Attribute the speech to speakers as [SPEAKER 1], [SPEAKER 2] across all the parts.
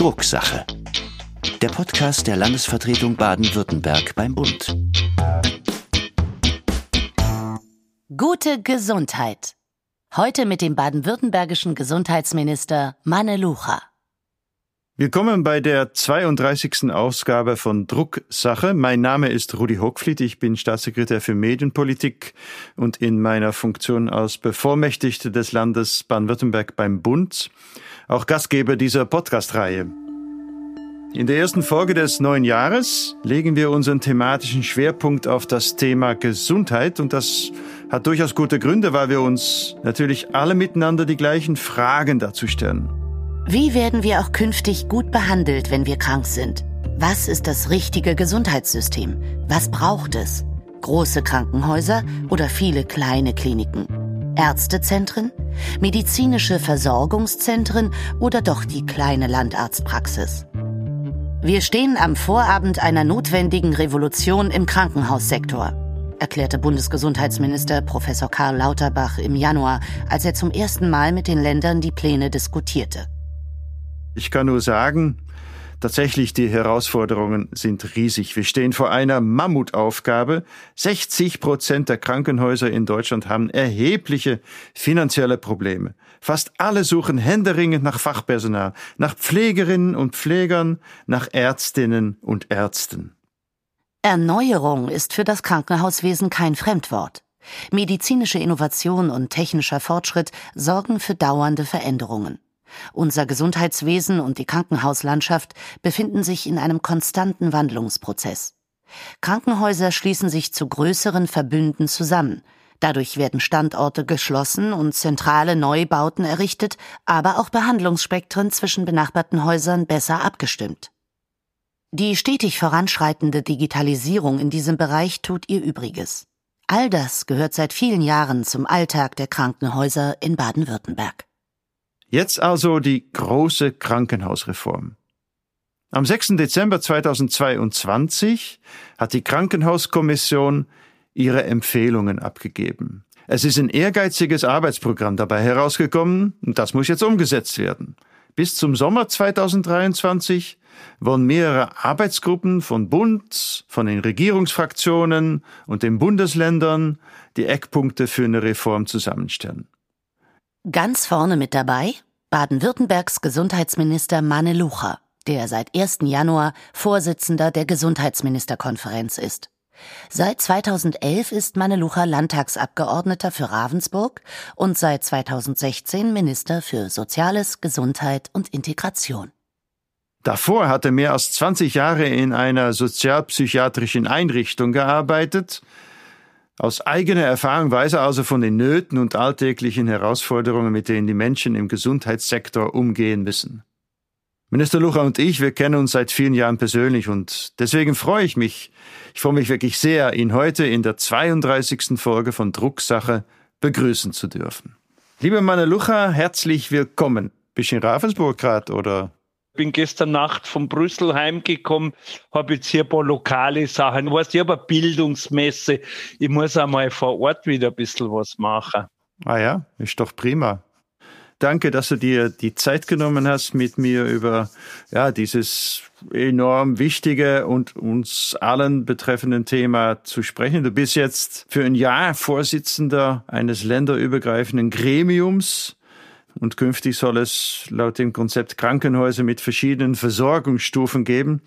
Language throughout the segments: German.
[SPEAKER 1] Drucksache. Der Podcast der Landesvertretung Baden-Württemberg beim Bund.
[SPEAKER 2] Gute Gesundheit. Heute mit dem baden-württembergischen Gesundheitsminister Manne Lucha.
[SPEAKER 3] Willkommen bei der 32. Ausgabe von Drucksache. Mein Name ist Rudi Hockfliet. Ich bin Staatssekretär für Medienpolitik und in meiner Funktion als Bevormächtigte des Landes Baden-Württemberg beim Bund auch Gastgeber dieser Podcast-Reihe. In der ersten Folge des neuen Jahres legen wir unseren thematischen Schwerpunkt auf das Thema Gesundheit und das hat durchaus gute Gründe, weil wir uns natürlich alle miteinander die gleichen Fragen dazu stellen.
[SPEAKER 2] Wie werden wir auch künftig gut behandelt, wenn wir krank sind? Was ist das richtige Gesundheitssystem? Was braucht es? Große Krankenhäuser oder viele kleine Kliniken? Ärztezentren? Medizinische Versorgungszentren oder doch die kleine Landarztpraxis? Wir stehen am Vorabend einer notwendigen Revolution im Krankenhaussektor, erklärte Bundesgesundheitsminister Professor Karl Lauterbach im Januar, als er zum ersten Mal mit den Ländern die Pläne diskutierte.
[SPEAKER 3] Ich kann nur sagen, tatsächlich die Herausforderungen sind riesig. Wir stehen vor einer Mammutaufgabe. 60 Prozent der Krankenhäuser in Deutschland haben erhebliche finanzielle Probleme. Fast alle suchen händeringend nach Fachpersonal, nach Pflegerinnen und Pflegern, nach Ärztinnen und Ärzten.
[SPEAKER 2] Erneuerung ist für das Krankenhauswesen kein Fremdwort. Medizinische Innovation und technischer Fortschritt sorgen für dauernde Veränderungen. Unser Gesundheitswesen und die Krankenhauslandschaft befinden sich in einem konstanten Wandlungsprozess. Krankenhäuser schließen sich zu größeren Verbünden zusammen. Dadurch werden Standorte geschlossen und zentrale Neubauten errichtet, aber auch Behandlungsspektren zwischen benachbarten Häusern besser abgestimmt. Die stetig voranschreitende Digitalisierung in diesem Bereich tut ihr Übriges. All das gehört seit vielen Jahren zum Alltag der Krankenhäuser in Baden-Württemberg.
[SPEAKER 3] Jetzt also die große Krankenhausreform. Am 6. Dezember 2022 hat die Krankenhauskommission ihre Empfehlungen abgegeben. Es ist ein ehrgeiziges Arbeitsprogramm dabei herausgekommen und das muss jetzt umgesetzt werden. Bis zum Sommer 2023 wollen mehrere Arbeitsgruppen von Bund, von den Regierungsfraktionen und den Bundesländern die Eckpunkte für eine Reform zusammenstellen.
[SPEAKER 2] Ganz vorne mit dabei Baden-Württembergs Gesundheitsminister Manne der seit 1. Januar Vorsitzender der Gesundheitsministerkonferenz ist. Seit 2011 ist Manne Lucha Landtagsabgeordneter für Ravensburg und seit 2016 Minister für Soziales, Gesundheit und Integration.
[SPEAKER 3] Davor hat er mehr als 20 Jahre in einer sozialpsychiatrischen Einrichtung gearbeitet aus eigener Erfahrung weiß er also von den Nöten und alltäglichen Herausforderungen, mit denen die Menschen im Gesundheitssektor umgehen müssen. Minister Lucha und ich, wir kennen uns seit vielen Jahren persönlich und deswegen freue ich mich, ich freue mich wirklich sehr, ihn heute in der 32. Folge von Drucksache begrüßen zu dürfen. Liebe Manne Lucha, herzlich willkommen. Bist du in Ravensburg gerade oder
[SPEAKER 4] bin gestern Nacht von Brüssel heimgekommen, habe jetzt hier ein paar lokale Sachen. Du weißt, ich habe eine Bildungsmesse. Ich muss einmal vor Ort wieder ein bisschen was machen.
[SPEAKER 3] Ah ja, ist doch prima. Danke, dass du dir die Zeit genommen hast, mit mir über ja, dieses enorm wichtige und uns allen betreffenden Thema zu sprechen. Du bist jetzt für ein Jahr Vorsitzender eines länderübergreifenden Gremiums und künftig soll es laut dem Konzept Krankenhäuser mit verschiedenen Versorgungsstufen geben.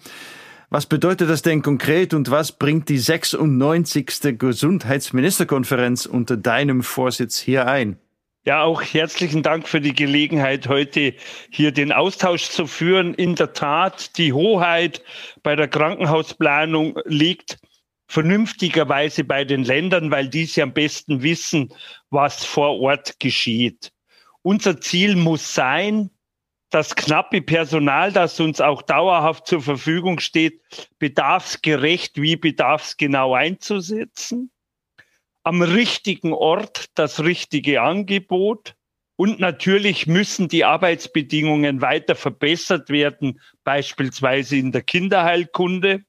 [SPEAKER 3] Was bedeutet das denn konkret und was bringt die 96. Gesundheitsministerkonferenz unter deinem Vorsitz hier ein?
[SPEAKER 4] Ja, auch herzlichen Dank für die Gelegenheit, heute hier den Austausch zu führen. In der Tat, die Hoheit bei der Krankenhausplanung liegt vernünftigerweise bei den Ländern, weil die sie am besten wissen, was vor Ort geschieht. Unser Ziel muss sein, das knappe Personal, das uns auch dauerhaft zur Verfügung steht, bedarfsgerecht wie bedarfsgenau einzusetzen, am richtigen Ort das richtige Angebot und natürlich müssen die Arbeitsbedingungen weiter verbessert werden, beispielsweise in der Kinderheilkunde.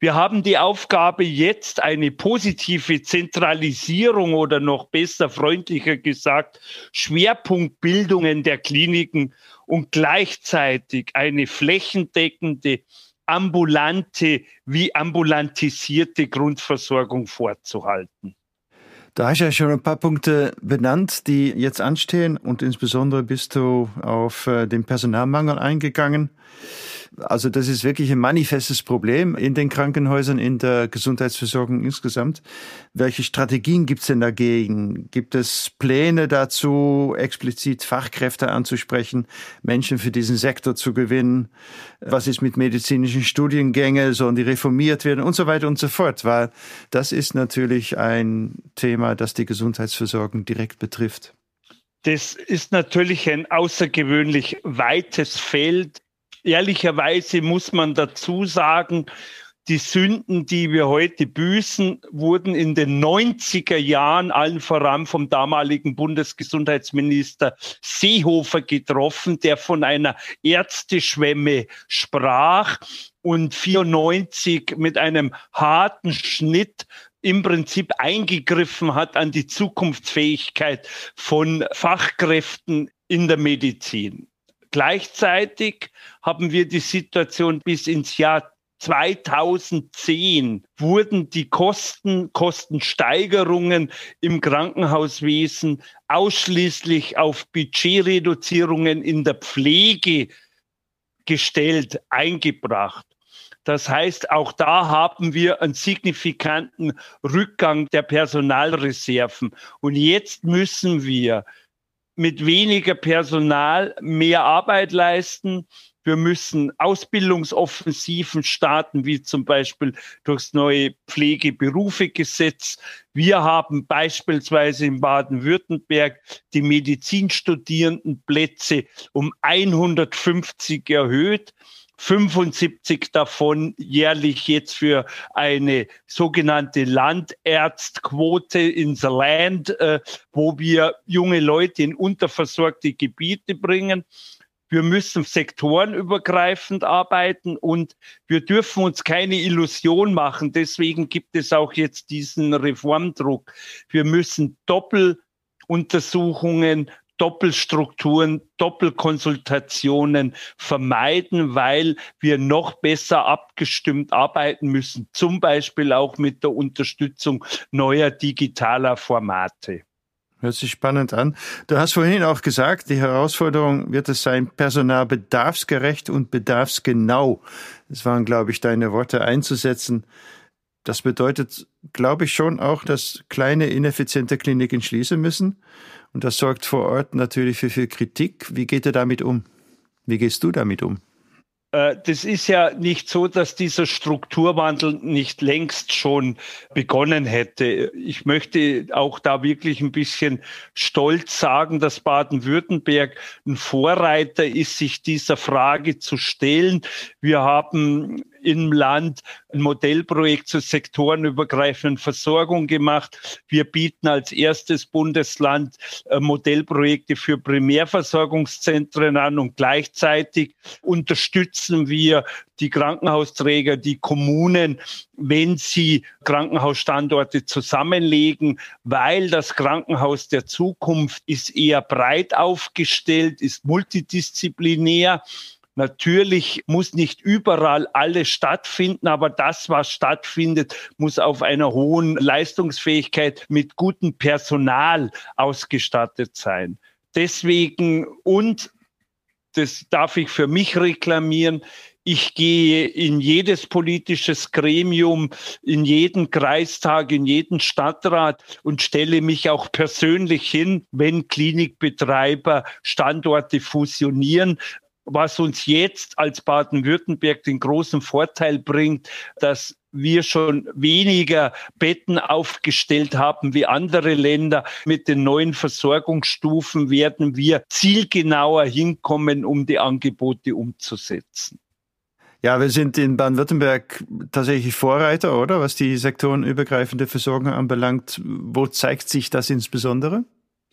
[SPEAKER 4] Wir haben die Aufgabe, jetzt eine positive Zentralisierung oder noch besser freundlicher gesagt, Schwerpunktbildungen der Kliniken und gleichzeitig eine flächendeckende, ambulante wie ambulantisierte Grundversorgung vorzuhalten.
[SPEAKER 3] Da hast du ja schon ein paar Punkte benannt, die jetzt anstehen und insbesondere bist du auf äh, den Personalmangel eingegangen. Also das ist wirklich ein manifestes Problem in den Krankenhäusern, in der Gesundheitsversorgung insgesamt. Welche Strategien gibt es denn dagegen? Gibt es Pläne dazu, explizit Fachkräfte anzusprechen, Menschen für diesen Sektor zu gewinnen? Was ist mit medizinischen Studiengängen? Sollen die reformiert werden? Und so weiter und so fort. Weil das ist natürlich ein Thema, das die Gesundheitsversorgung direkt betrifft.
[SPEAKER 4] Das ist natürlich ein außergewöhnlich weites Feld ehrlicherweise muss man dazu sagen, die Sünden, die wir heute büßen, wurden in den 90er Jahren allen voran vom damaligen Bundesgesundheitsminister Seehofer getroffen, der von einer Ärzteschwemme sprach und 94 mit einem harten Schnitt im Prinzip eingegriffen hat an die Zukunftsfähigkeit von Fachkräften in der Medizin. Gleichzeitig haben wir die Situation bis ins Jahr 2010 wurden die Kosten, Kostensteigerungen im Krankenhauswesen ausschließlich auf Budgetreduzierungen in der Pflege gestellt, eingebracht. Das heißt, auch da haben wir einen signifikanten Rückgang der Personalreserven. Und jetzt müssen wir mit weniger Personal mehr Arbeit leisten. Wir müssen Ausbildungsoffensiven starten, wie zum Beispiel durchs neue Pflegeberufegesetz. Wir haben beispielsweise in Baden-Württemberg die Medizinstudierendenplätze um 150 erhöht. 75 davon jährlich jetzt für eine sogenannte Landärztquote ins Land, äh, wo wir junge Leute in unterversorgte Gebiete bringen. Wir müssen sektorenübergreifend arbeiten und wir dürfen uns keine Illusion machen. Deswegen gibt es auch jetzt diesen Reformdruck. Wir müssen Doppeluntersuchungen Doppelstrukturen, Doppelkonsultationen vermeiden, weil wir noch besser abgestimmt arbeiten müssen, zum Beispiel auch mit der Unterstützung neuer digitaler Formate.
[SPEAKER 3] Hört sich spannend an. Du hast vorhin auch gesagt, die Herausforderung wird es sein, Personal bedarfsgerecht und bedarfsgenau. Das waren, glaube ich, deine Worte einzusetzen. Das bedeutet, glaube ich, schon auch, dass kleine, ineffiziente Kliniken schließen müssen. Und das sorgt vor Ort natürlich für viel Kritik. Wie geht er damit um? Wie gehst du damit um?
[SPEAKER 4] Äh, das ist ja nicht so, dass dieser Strukturwandel nicht längst schon begonnen hätte. Ich möchte auch da wirklich ein bisschen stolz sagen, dass Baden-Württemberg ein Vorreiter ist, sich dieser Frage zu stellen. Wir haben im Land ein Modellprojekt zur sektorenübergreifenden Versorgung gemacht. Wir bieten als erstes Bundesland äh, Modellprojekte für Primärversorgungszentren an und gleichzeitig unterstützen wir die Krankenhausträger, die Kommunen, wenn sie Krankenhausstandorte zusammenlegen, weil das Krankenhaus der Zukunft ist eher breit aufgestellt, ist multidisziplinär Natürlich muss nicht überall alles stattfinden, aber das, was stattfindet, muss auf einer hohen Leistungsfähigkeit mit gutem Personal ausgestattet sein. Deswegen und das darf ich für mich reklamieren. Ich gehe in jedes politisches Gremium, in jeden Kreistag, in jeden Stadtrat und stelle mich auch persönlich hin, wenn Klinikbetreiber Standorte fusionieren, was uns jetzt als Baden-Württemberg den großen Vorteil bringt, dass wir schon weniger Betten aufgestellt haben wie andere Länder. Mit den neuen Versorgungsstufen werden wir zielgenauer hinkommen, um die Angebote umzusetzen.
[SPEAKER 3] Ja, wir sind in Baden-Württemberg tatsächlich Vorreiter, oder? Was die sektorenübergreifende Versorgung anbelangt. Wo zeigt sich das insbesondere?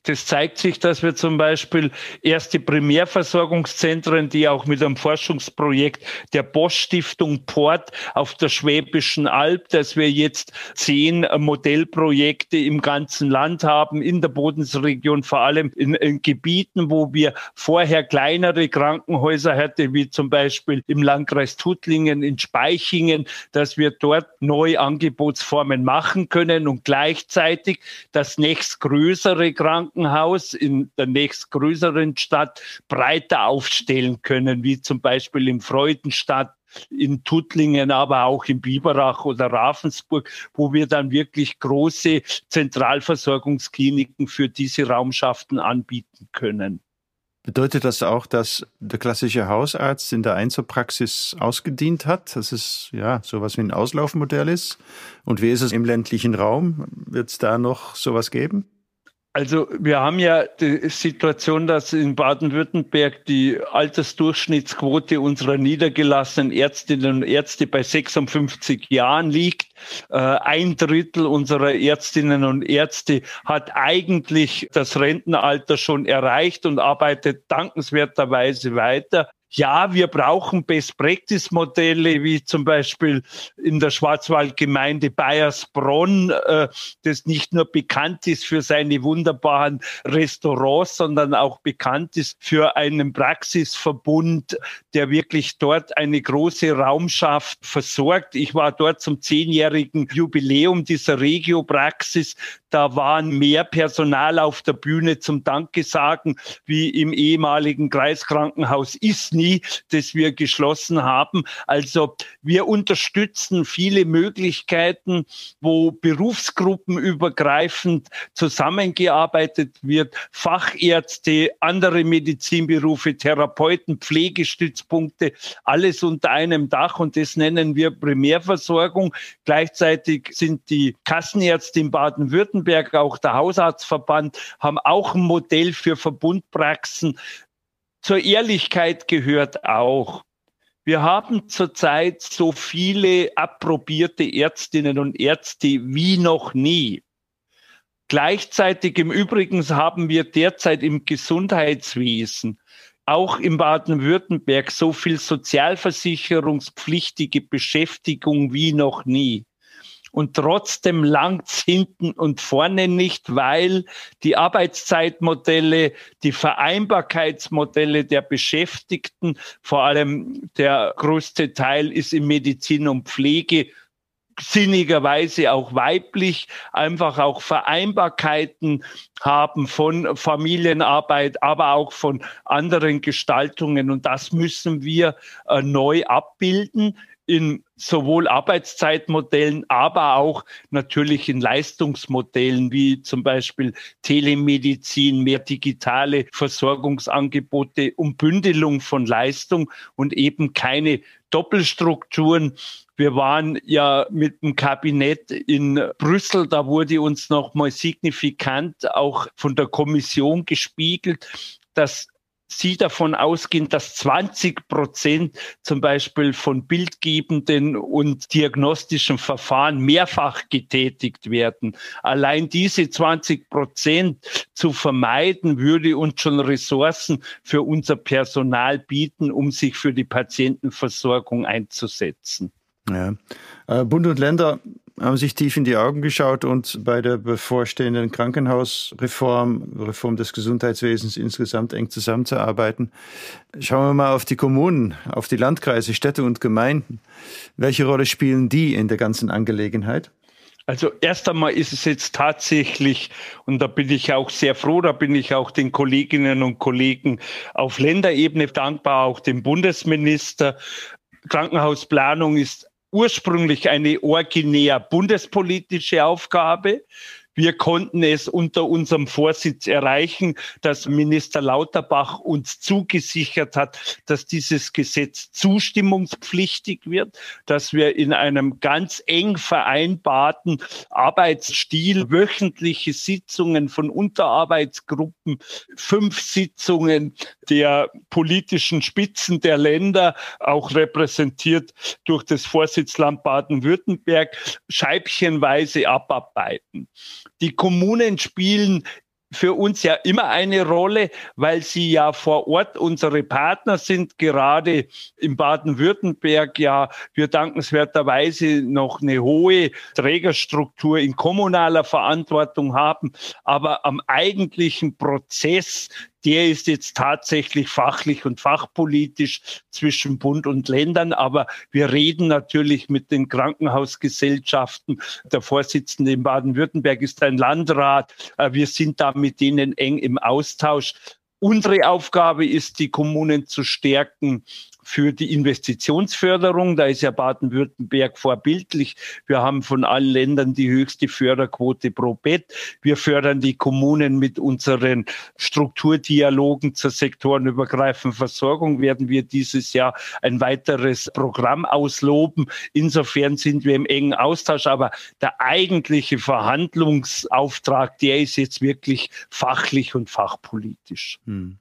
[SPEAKER 4] Das zeigt sich, dass wir zum Beispiel erste Primärversorgungszentren, die auch mit einem Forschungsprojekt der Bosch Stiftung Port auf der Schwäbischen Alb, dass wir jetzt zehn Modellprojekte im ganzen Land haben, in der Bodensregion, vor allem in, in Gebieten, wo wir vorher kleinere Krankenhäuser hatten, wie zum Beispiel im Landkreis Tuttlingen, in Speichingen, dass wir dort neue Angebotsformen machen können und gleichzeitig das nächstgrößere Krankenhaus Krankenhaus in der nächstgrößeren Stadt breiter aufstellen können, wie zum Beispiel in Freudenstadt, in Tuttlingen, aber auch in Biberach oder Ravensburg, wo wir dann wirklich große Zentralversorgungskliniken für diese Raumschaften anbieten können.
[SPEAKER 3] Bedeutet das auch, dass der klassische Hausarzt in der Einzelpraxis ausgedient hat, dass es ja sowas wie ein Auslaufmodell ist? Und wie ist es im ländlichen Raum? Wird es da noch sowas geben?
[SPEAKER 4] Also wir haben ja die Situation, dass in Baden-Württemberg die Altersdurchschnittsquote unserer niedergelassenen Ärztinnen und Ärzte bei 56 Jahren liegt. Äh, ein Drittel unserer Ärztinnen und Ärzte hat eigentlich das Rentenalter schon erreicht und arbeitet dankenswerterweise weiter ja, wir brauchen Best-Practice-Modelle, wie zum Beispiel in der Schwarzwaldgemeinde Bayersbronn, äh, das nicht nur bekannt ist für seine wunderbaren Restaurants, sondern auch bekannt ist für einen Praxisverbund, der wirklich dort eine große Raumschaft versorgt. Ich war dort zum zehnjährigen Jubiläum dieser Regio-Praxis. Da waren mehr Personal auf der Bühne zum Danke sagen, wie im ehemaligen Kreiskrankenhaus Isny, das wir geschlossen haben. Also wir unterstützen viele Möglichkeiten, wo berufsgruppenübergreifend zusammengearbeitet wird. Fachärzte, andere Medizinberufe, Therapeuten, Pflegestützpunkte, alles unter einem Dach und das nennen wir Primärversorgung. Gleichzeitig sind die Kassenärzte in Baden-Württemberg Baden-Württemberg, auch der Hausarztverband haben auch ein Modell für Verbundpraxen. Zur Ehrlichkeit gehört auch, wir haben zurzeit so viele approbierte Ärztinnen und Ärzte wie noch nie. Gleichzeitig im Übrigen haben wir derzeit im Gesundheitswesen auch in Baden-Württemberg so viel sozialversicherungspflichtige Beschäftigung wie noch nie und trotzdem langt's hinten und vorne nicht, weil die Arbeitszeitmodelle, die Vereinbarkeitsmodelle der Beschäftigten, vor allem der größte Teil ist in Medizin und Pflege, sinnigerweise auch weiblich, einfach auch Vereinbarkeiten haben von Familienarbeit, aber auch von anderen Gestaltungen. Und das müssen wir äh, neu abbilden in sowohl Arbeitszeitmodellen, aber auch natürlich in Leistungsmodellen wie zum Beispiel Telemedizin, mehr digitale Versorgungsangebote und Bündelung von Leistung und eben keine Doppelstrukturen. Wir waren ja mit dem Kabinett in Brüssel, da wurde uns nochmal signifikant auch von der Kommission gespiegelt, dass Sie davon ausgehen, dass 20 Prozent zum Beispiel von bildgebenden und diagnostischen Verfahren mehrfach getätigt werden. Allein diese 20 Prozent zu vermeiden, würde uns schon Ressourcen für unser Personal bieten, um sich für die Patientenversorgung einzusetzen.
[SPEAKER 3] Ja. Äh, Bund und Länder haben sich tief in die Augen geschaut und bei der bevorstehenden Krankenhausreform, Reform des Gesundheitswesens insgesamt eng zusammenzuarbeiten. Schauen wir mal auf die Kommunen, auf die Landkreise, Städte und Gemeinden. Welche Rolle spielen die in der ganzen Angelegenheit?
[SPEAKER 4] Also erst einmal ist es jetzt tatsächlich, und da bin ich auch sehr froh, da bin ich auch den Kolleginnen und Kollegen auf Länderebene dankbar, auch dem Bundesminister. Krankenhausplanung ist ursprünglich eine originär bundespolitische Aufgabe. Wir konnten es unter unserem Vorsitz erreichen, dass Minister Lauterbach uns zugesichert hat, dass dieses Gesetz zustimmungspflichtig wird, dass wir in einem ganz eng vereinbarten Arbeitsstil wöchentliche Sitzungen von Unterarbeitsgruppen, fünf Sitzungen der politischen Spitzen der Länder, auch repräsentiert durch das Vorsitzland Baden-Württemberg, scheibchenweise abarbeiten. Die Kommunen spielen für uns ja immer eine Rolle, weil sie ja vor Ort unsere Partner sind, gerade in Baden-Württemberg ja wir dankenswerterweise noch eine hohe Trägerstruktur in kommunaler Verantwortung haben, aber am eigentlichen Prozess der ist jetzt tatsächlich fachlich und fachpolitisch zwischen Bund und Ländern. Aber wir reden natürlich mit den Krankenhausgesellschaften. Der Vorsitzende in Baden-Württemberg ist ein Landrat. Äh, wir sind da mit denen eng im Austausch. Unsere Aufgabe ist, die Kommunen zu stärken, für die Investitionsförderung. Da ist ja Baden-Württemberg vorbildlich. Wir haben von allen Ländern die höchste Förderquote pro Bett. Wir fördern die Kommunen mit unseren Strukturdialogen zur sektorenübergreifenden Versorgung. Werden wir dieses Jahr ein weiteres Programm ausloben. Insofern sind wir im engen Austausch. Aber der eigentliche Verhandlungsauftrag, der ist jetzt wirklich fachlich und fachpolitisch. Hm.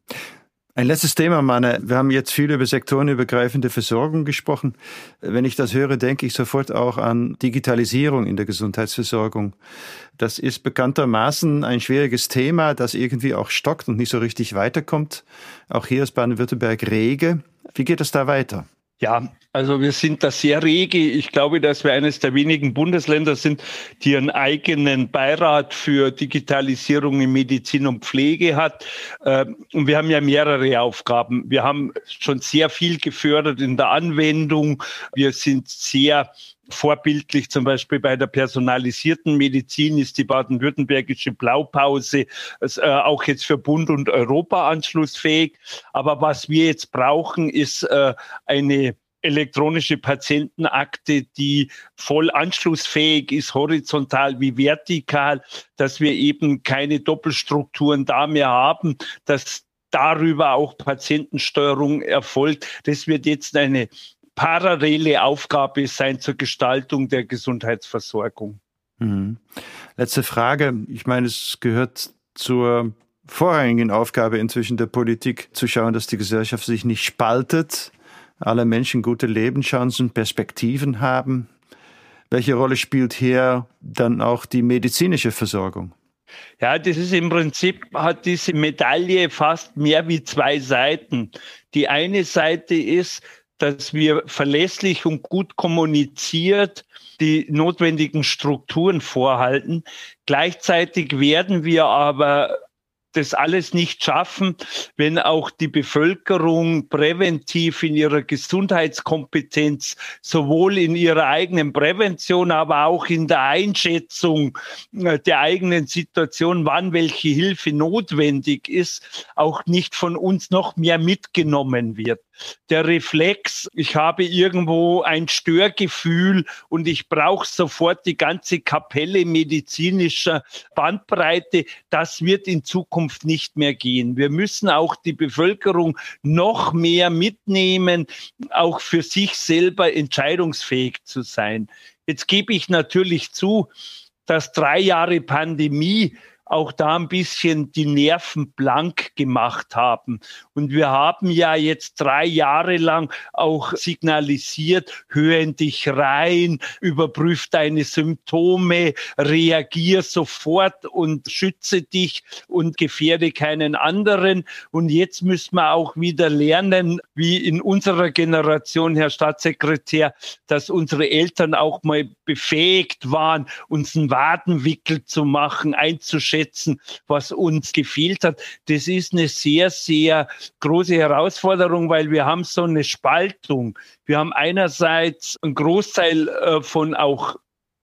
[SPEAKER 3] Ein letztes Thema, Manne. Wir haben jetzt viel über sektorenübergreifende Versorgung gesprochen. Wenn ich das höre, denke ich sofort auch an Digitalisierung in der Gesundheitsversorgung. Das ist bekanntermaßen ein schwieriges Thema, das irgendwie auch stockt und nicht so richtig weiterkommt. Auch hier ist Baden-Württemberg rege. Wie geht es da weiter?
[SPEAKER 4] Ja, also wir sind da sehr rege. Ich glaube, dass wir eines der wenigen Bundesländer sind, die einen eigenen Beirat für Digitalisierung in Medizin und Pflege hat. Ähm, und wir haben ja mehrere Aufgaben. Wir haben schon sehr viel gefördert in der Anwendung. Wir sind sehr vorbildlich zum Beispiel bei der personalisierten Medizin ist die baden-württembergische Blaupause äh, auch jetzt für Bund und Europa anschlussfähig. Aber was wir jetzt brauchen, ist äh, eine elektronische Patientenakte, die voll anschlussfähig ist, horizontal wie vertikal, dass wir eben keine Doppelstrukturen da mehr haben, dass darüber auch Patientensteuerung erfolgt. Das wird jetzt eine parallele Aufgabe sein zur Gestaltung der Gesundheitsversorgung.
[SPEAKER 3] Mhm. Letzte Frage. Ich meine, es gehört zur vorrangigen Aufgabe inzwischen der Politik zu schauen, dass die Gesellschaft sich nicht spaltet, alle Menschen gute Lebenschancen, Perspektiven haben. Welche Rolle spielt hier dann auch die medizinische Versorgung?
[SPEAKER 4] Ja, das ist im Prinzip, hat diese Medaille fast mehr wie zwei Seiten. Die eine Seite ist, dass wir verlässlich und gut kommuniziert die notwendigen Strukturen vorhalten. Gleichzeitig werden wir aber das alles nicht schaffen, wenn auch die Bevölkerung präventiv in ihrer Gesundheitskompetenz, sowohl in ihrer eigenen Prävention, aber auch in der Einschätzung äh, der eigenen Situation, wann welche Hilfe notwendig ist, auch nicht von uns noch mehr mitgenommen wird der Reflex, ich habe irgendwo ein Störgefühl und ich brauche sofort die ganze Kapelle medizinischer Bandbreite, das wird in Zukunft nicht mehr gehen. Wir müssen auch die Bevölkerung noch mehr mitnehmen, auch für sich selber entscheidungsfähig zu sein. Jetzt gebe ich natürlich zu, dass drei Jahre Pandemie auch da ein bisschen die Nerven blank gemacht haben. Und wir haben ja jetzt drei Jahre lang auch signalisiert, hör in dich rein, überprüf deine Symptome, reagier sofort und schütze dich und gefährde keinen anderen. Und jetzt müssen wir auch wieder lernen, wie in unserer Generation, Herr Staatssekretär, dass unsere Eltern auch mal befähigt waren, uns einen Wadenwickel zu machen, einzuschätzen, umsetzen, was uns gefehlt hat. Das ist eine sehr, sehr große Herausforderung, weil wir haben so eine Spaltung. Wir haben einerseits einen Großteil äh, von auch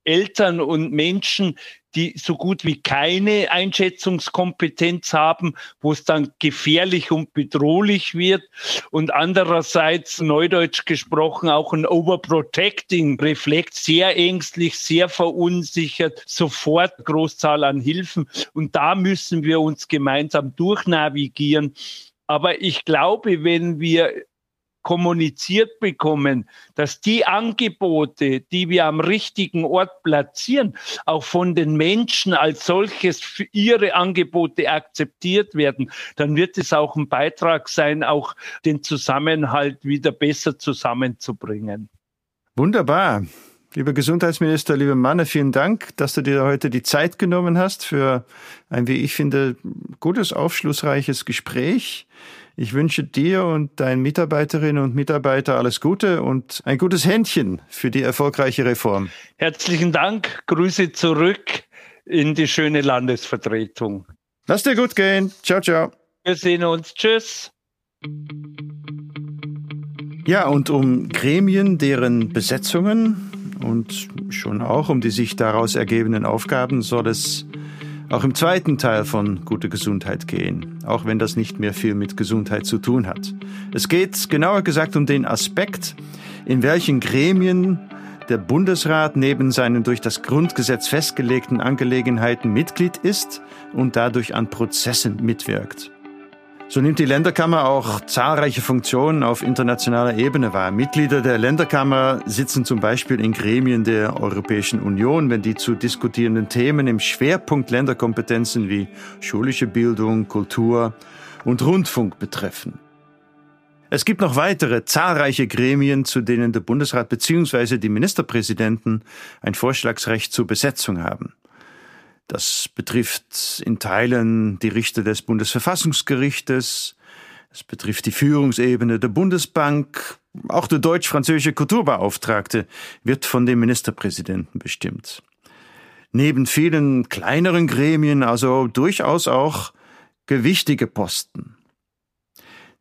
[SPEAKER 4] Eltern und Menschen, die so gut wie keine Einschätzungskompetenz haben, wo es dann gefährlich und bedrohlich wird. Und andererseits, neudeutsch gesprochen, auch ein Overprotecting-Reflex, sehr ängstlich, sehr verunsichert, sofort Großzahl an Hilfen. Und da müssen wir uns gemeinsam durchnavigieren. Aber ich glaube, wenn wir kommuniziert bekommen, dass die Angebote, die wir am richtigen Ort platzieren, auch von den Menschen als solches für ihre Angebote akzeptiert werden, dann wird es auch ein Beitrag sein, auch den Zusammenhalt wieder besser zusammenzubringen.
[SPEAKER 3] Wunderbar. Lieber Gesundheitsminister, lieber Manne, vielen Dank, dass du dir heute die Zeit genommen hast für ein, wie ich finde, gutes, aufschlussreiches Gespräch. Ich wünsche dir und deinen Mitarbeiterinnen und Mitarbeitern alles Gute und ein gutes Händchen für die erfolgreiche Reform.
[SPEAKER 4] Herzlichen Dank. Grüße zurück in die schöne Landesvertretung.
[SPEAKER 3] Lass dir gut gehen. Ciao, ciao.
[SPEAKER 4] Wir sehen uns. Tschüss.
[SPEAKER 3] Ja, und um Gremien, deren Besetzungen und schon auch um die sich daraus ergebenden Aufgaben soll es auch im zweiten Teil von Gute Gesundheit gehen, auch wenn das nicht mehr viel mit Gesundheit zu tun hat. Es geht genauer gesagt um den Aspekt, in welchen Gremien der Bundesrat neben seinen durch das Grundgesetz festgelegten Angelegenheiten Mitglied ist und dadurch an Prozessen mitwirkt. So nimmt die Länderkammer auch zahlreiche Funktionen auf internationaler Ebene wahr. Mitglieder der Länderkammer sitzen zum Beispiel in Gremien der Europäischen Union, wenn die zu diskutierenden Themen im Schwerpunkt Länderkompetenzen wie schulische Bildung, Kultur und Rundfunk betreffen. Es gibt noch weitere zahlreiche Gremien, zu denen der Bundesrat bzw. die Ministerpräsidenten ein Vorschlagsrecht zur Besetzung haben. Das betrifft in Teilen die Richter des Bundesverfassungsgerichtes, es betrifft die Führungsebene der Bundesbank, auch der deutsch-französische Kulturbeauftragte wird von dem Ministerpräsidenten bestimmt. Neben vielen kleineren Gremien also durchaus auch gewichtige Posten.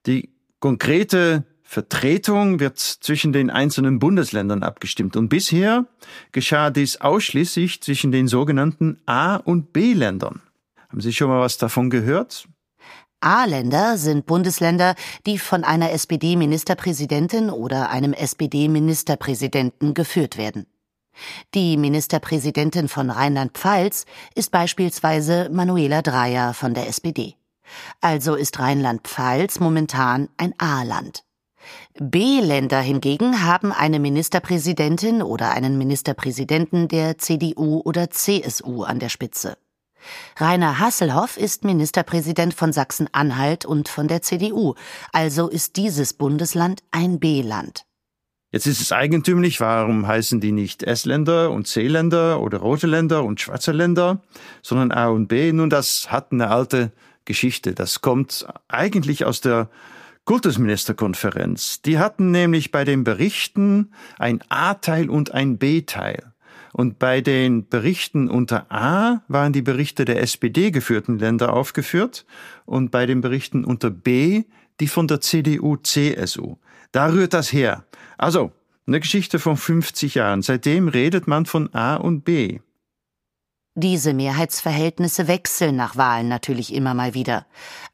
[SPEAKER 3] Die konkrete Vertretung wird zwischen den einzelnen Bundesländern abgestimmt. Und bisher geschah dies ausschließlich zwischen den sogenannten A- und B-Ländern. Haben Sie schon mal was davon gehört?
[SPEAKER 2] A-Länder sind Bundesländer, die von einer SPD-Ministerpräsidentin oder einem SPD-Ministerpräsidenten geführt werden. Die Ministerpräsidentin von Rheinland-Pfalz ist beispielsweise Manuela Dreyer von der SPD. Also ist Rheinland-Pfalz momentan ein A-Land. B-Länder hingegen haben eine Ministerpräsidentin oder einen Ministerpräsidenten der CDU oder CSU an der Spitze. Rainer Hasselhoff ist Ministerpräsident von Sachsen-Anhalt und von der CDU, also ist dieses Bundesland ein B-Land.
[SPEAKER 3] Jetzt ist es eigentümlich, warum heißen die nicht S-Länder und C-Länder oder rote Länder und schwarze Länder, sondern A und B? Nun, das hat eine alte Geschichte. Das kommt eigentlich aus der Kultusministerkonferenz. Die hatten nämlich bei den Berichten ein A-Teil und ein B-Teil. Und bei den Berichten unter A waren die Berichte der SPD geführten Länder aufgeführt und bei den Berichten unter B die von der CDU, CSU. Da rührt das her. Also, eine Geschichte von 50 Jahren. Seitdem redet man von A und B.
[SPEAKER 2] Diese Mehrheitsverhältnisse wechseln nach Wahlen natürlich immer mal wieder.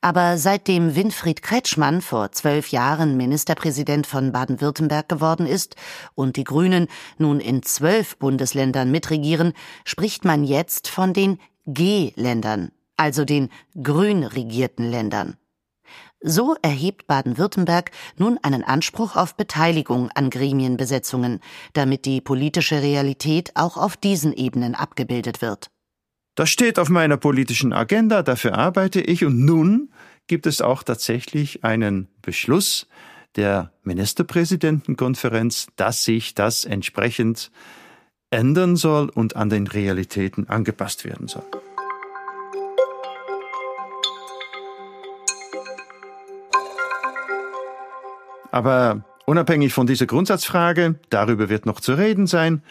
[SPEAKER 2] Aber seitdem Winfried Kretschmann vor zwölf Jahren Ministerpräsident von Baden-Württemberg geworden ist und die Grünen nun in zwölf Bundesländern mitregieren, spricht man jetzt von den G-Ländern, also den grün regierten Ländern. So erhebt Baden-Württemberg nun einen Anspruch auf Beteiligung an Gremienbesetzungen, damit die politische Realität auch auf diesen Ebenen abgebildet wird.
[SPEAKER 3] Das steht auf meiner politischen Agenda, dafür arbeite ich und nun gibt es auch tatsächlich einen Beschluss der Ministerpräsidentenkonferenz, dass sich das entsprechend ändern soll und an den Realitäten angepasst werden soll. Aber unabhängig von dieser Grundsatzfrage, darüber wird noch zu reden sein,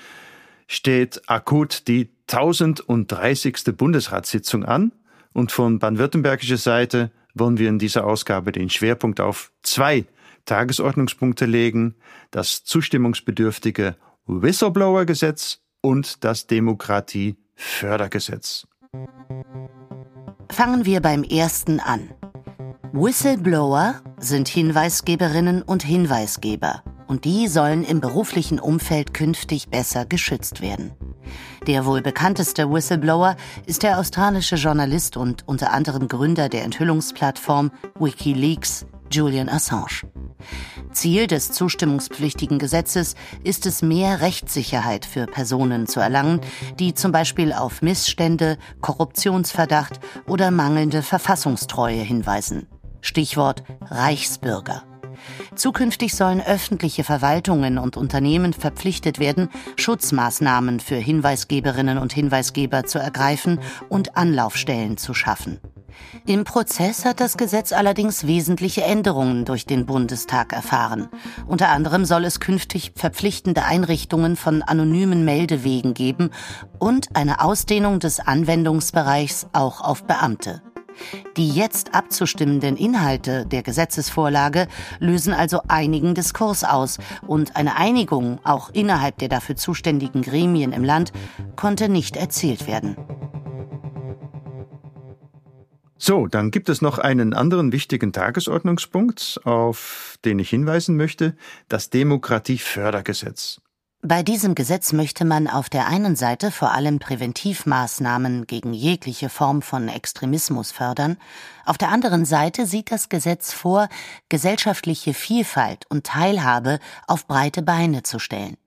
[SPEAKER 3] steht akut die 1030. Bundesratssitzung an und von baden-württembergischer Seite wollen wir in dieser Ausgabe den Schwerpunkt auf zwei Tagesordnungspunkte legen, das zustimmungsbedürftige Whistleblower-Gesetz und das Demokratiefördergesetz.
[SPEAKER 2] Fangen wir beim ersten an. Whistleblower sind Hinweisgeberinnen und Hinweisgeber und die sollen im beruflichen Umfeld künftig besser geschützt werden. Der wohl bekannteste Whistleblower ist der australische Journalist und unter anderem Gründer der Enthüllungsplattform Wikileaks, Julian Assange. Ziel des zustimmungspflichtigen Gesetzes ist es, mehr Rechtssicherheit für Personen zu erlangen, die zum Beispiel auf Missstände, Korruptionsverdacht oder mangelnde Verfassungstreue hinweisen. Stichwort Reichsbürger. Zukünftig sollen öffentliche Verwaltungen und Unternehmen verpflichtet werden, Schutzmaßnahmen für Hinweisgeberinnen und Hinweisgeber zu ergreifen und Anlaufstellen zu schaffen. Im Prozess hat das Gesetz allerdings wesentliche Änderungen durch den Bundestag erfahren. Unter anderem soll es künftig verpflichtende Einrichtungen von anonymen Meldewegen geben und eine Ausdehnung des Anwendungsbereichs auch auf Beamte. Die jetzt abzustimmenden Inhalte der Gesetzesvorlage lösen also einigen Diskurs aus und eine Einigung auch innerhalb der dafür zuständigen Gremien im Land konnte nicht erzielt werden.
[SPEAKER 3] So, dann gibt es noch einen anderen wichtigen Tagesordnungspunkt, auf den ich hinweisen möchte, das Demokratiefördergesetz.
[SPEAKER 2] Bei diesem Gesetz möchte man auf der einen Seite vor allem Präventivmaßnahmen gegen jegliche Form von Extremismus fördern, auf der anderen Seite sieht das Gesetz vor, gesellschaftliche Vielfalt und Teilhabe auf breite Beine zu stellen.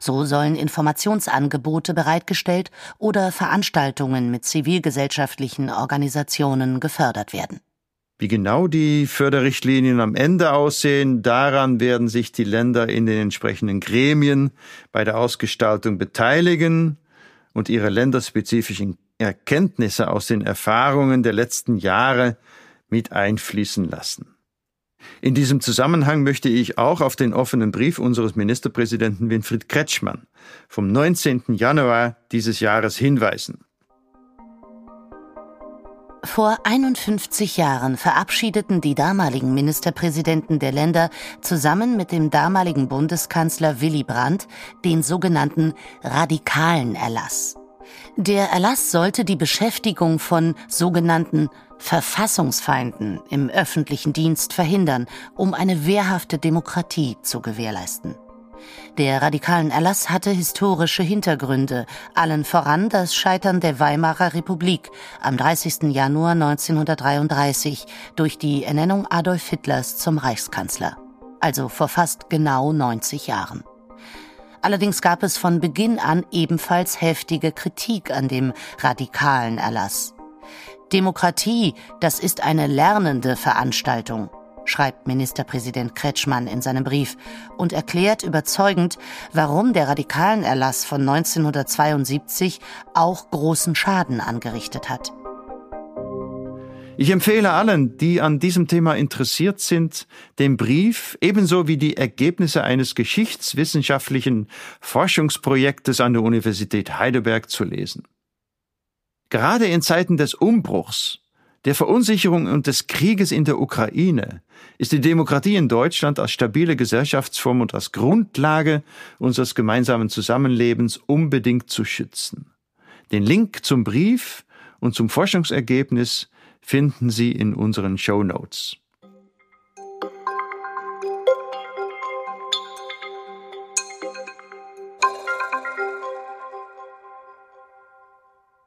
[SPEAKER 2] So sollen Informationsangebote bereitgestellt oder Veranstaltungen mit zivilgesellschaftlichen Organisationen gefördert werden.
[SPEAKER 3] Wie genau die Förderrichtlinien am Ende aussehen, daran werden sich die Länder in den entsprechenden Gremien bei der Ausgestaltung beteiligen und ihre länderspezifischen Erkenntnisse aus den Erfahrungen der letzten Jahre mit einfließen lassen. In diesem Zusammenhang möchte ich auch auf den offenen Brief unseres Ministerpräsidenten Winfried Kretschmann vom 19. Januar dieses Jahres hinweisen.
[SPEAKER 2] Vor 51 Jahren verabschiedeten die damaligen Ministerpräsidenten der Länder zusammen mit dem damaligen Bundeskanzler Willy Brandt den sogenannten radikalen Erlass. Der Erlass sollte die Beschäftigung von sogenannten Verfassungsfeinden im öffentlichen Dienst verhindern, um eine wehrhafte Demokratie zu gewährleisten. Der radikalen Erlass hatte historische Hintergründe, allen voran das Scheitern der Weimarer Republik am 30. Januar 1933 durch die Ernennung Adolf Hitlers zum Reichskanzler, also vor fast genau 90 Jahren. Allerdings gab es von Beginn an ebenfalls heftige Kritik an dem radikalen Erlass. Demokratie, das ist eine lernende Veranstaltung, schreibt Ministerpräsident Kretschmann in seinem Brief und erklärt überzeugend, warum der radikalen Erlass von 1972 auch großen Schaden angerichtet hat.
[SPEAKER 3] Ich empfehle allen, die an diesem Thema interessiert sind, den Brief ebenso wie die Ergebnisse eines geschichtswissenschaftlichen Forschungsprojektes an der Universität Heidelberg zu lesen. Gerade in Zeiten des Umbruchs, der Verunsicherung und des Krieges in der Ukraine ist die Demokratie in Deutschland als stabile Gesellschaftsform und als Grundlage unseres gemeinsamen Zusammenlebens unbedingt zu schützen. Den Link zum Brief und zum Forschungsergebnis finden Sie in unseren Show Notes.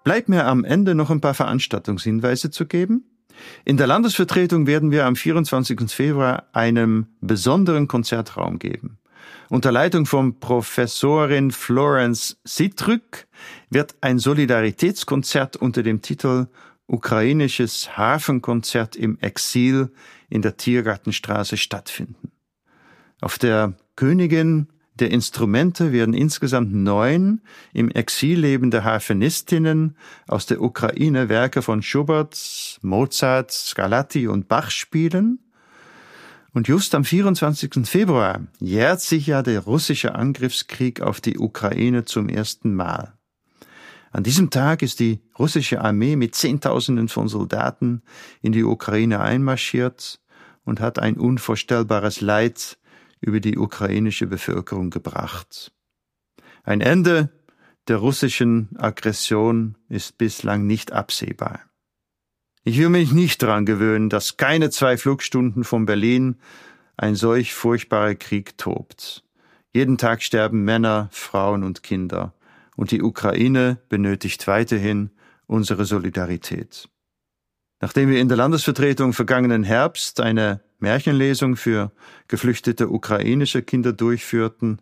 [SPEAKER 3] Bleibt mir am Ende noch ein paar Veranstaltungshinweise zu geben. In der Landesvertretung werden wir am 24. Februar einen besonderen Konzertraum geben. Unter Leitung von Professorin Florence Sitrück wird ein Solidaritätskonzert unter dem Titel Ukrainisches Hafenkonzert im Exil in der Tiergartenstraße stattfinden. Auf der Königin der Instrumente werden insgesamt neun im Exil lebende Harfenistinnen aus der Ukraine Werke von Schubert, Mozart, Scarlatti und Bach spielen. Und just am 24. Februar jährt sich ja der russische Angriffskrieg auf die Ukraine zum ersten Mal. An diesem Tag ist die russische Armee mit Zehntausenden von Soldaten in die Ukraine einmarschiert und hat ein unvorstellbares Leid über die ukrainische Bevölkerung gebracht. Ein Ende der russischen Aggression ist bislang nicht absehbar. Ich will mich nicht daran gewöhnen, dass keine zwei Flugstunden von Berlin ein solch furchtbarer Krieg tobt. Jeden Tag sterben Männer, Frauen und Kinder, und die Ukraine benötigt weiterhin unsere Solidarität. Nachdem wir in der Landesvertretung vergangenen Herbst eine Märchenlesung für geflüchtete ukrainische Kinder durchführten,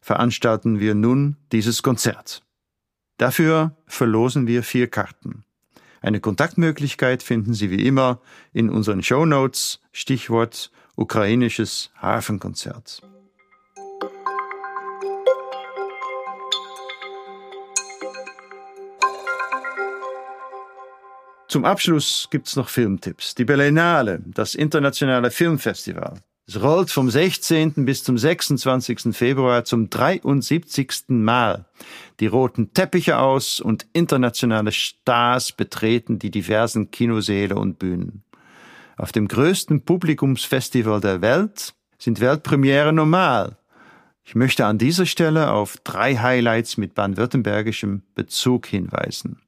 [SPEAKER 3] veranstalten wir nun dieses Konzert. Dafür verlosen wir vier Karten. Eine Kontaktmöglichkeit finden Sie wie immer in unseren Show Notes, Stichwort ukrainisches Hafenkonzert. Zum Abschluss gibt's noch Filmtipps. Die Berlinale, das internationale Filmfestival. Es rollt vom 16. bis zum 26. Februar zum 73. Mal. Die roten Teppiche aus und internationale Stars betreten die diversen Kinosäle und Bühnen. Auf dem größten Publikumsfestival der Welt sind Weltpremiere normal. Ich möchte an dieser Stelle auf drei Highlights mit baden-württembergischem Bezug hinweisen.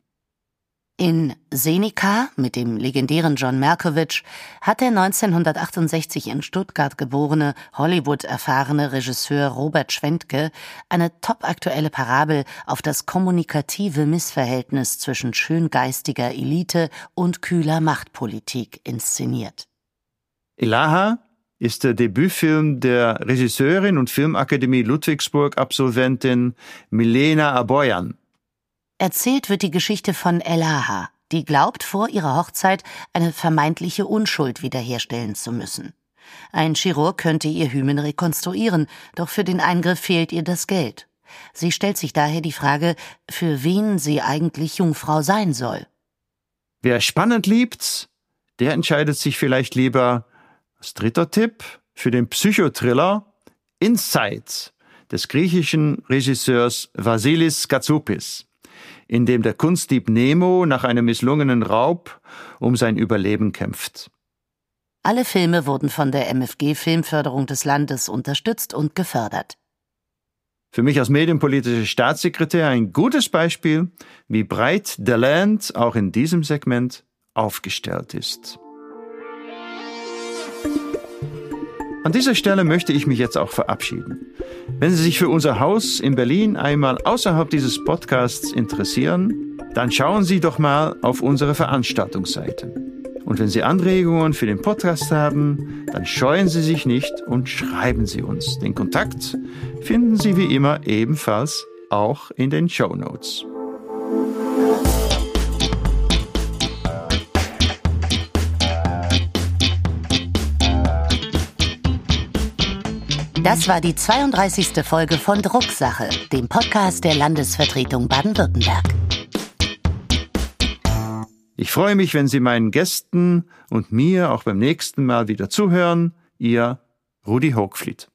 [SPEAKER 2] In Seneca mit dem legendären John Malkovich hat der 1968 in Stuttgart geborene, Hollywood-erfahrene Regisseur Robert Schwentke eine topaktuelle Parabel auf das kommunikative Missverhältnis zwischen schöngeistiger Elite und kühler Machtpolitik inszeniert.
[SPEAKER 3] Elaha ist der Debütfilm der Regisseurin und Filmakademie Ludwigsburg-Absolventin Milena Aboyan.
[SPEAKER 2] Erzählt wird die Geschichte von Elaha, die glaubt, vor ihrer Hochzeit eine vermeintliche Unschuld wiederherstellen zu müssen. Ein Chirurg könnte ihr Hymen rekonstruieren, doch für den Eingriff fehlt ihr das Geld. Sie stellt sich daher die Frage, für wen sie eigentlich Jungfrau sein soll.
[SPEAKER 3] Wer spannend liebt, der entscheidet sich vielleicht lieber als dritter Tipp für den Psychothriller Inside des griechischen Regisseurs Vasilis Katsoupis in dem der Kunstdieb Nemo nach einem misslungenen Raub um sein Überleben kämpft.
[SPEAKER 2] Alle Filme wurden von der MFG Filmförderung des Landes unterstützt und gefördert.
[SPEAKER 3] Für mich als medienpolitischer Staatssekretär ein gutes Beispiel, wie breit der Land auch in diesem Segment aufgestellt ist. An dieser Stelle möchte ich mich jetzt auch verabschieden. Wenn Sie sich für unser Haus in Berlin einmal außerhalb dieses Podcasts interessieren, dann schauen Sie doch mal auf unsere Veranstaltungsseite. Und wenn Sie Anregungen für den Podcast haben, dann scheuen Sie sich nicht und schreiben Sie uns. Den Kontakt finden Sie wie immer ebenfalls auch in den Show Notes.
[SPEAKER 2] Das war die 32. Folge von Drucksache, dem Podcast der Landesvertretung Baden-Württemberg.
[SPEAKER 3] Ich freue mich, wenn Sie meinen Gästen und mir auch beim nächsten Mal wieder zuhören. Ihr Rudi Hochfliet.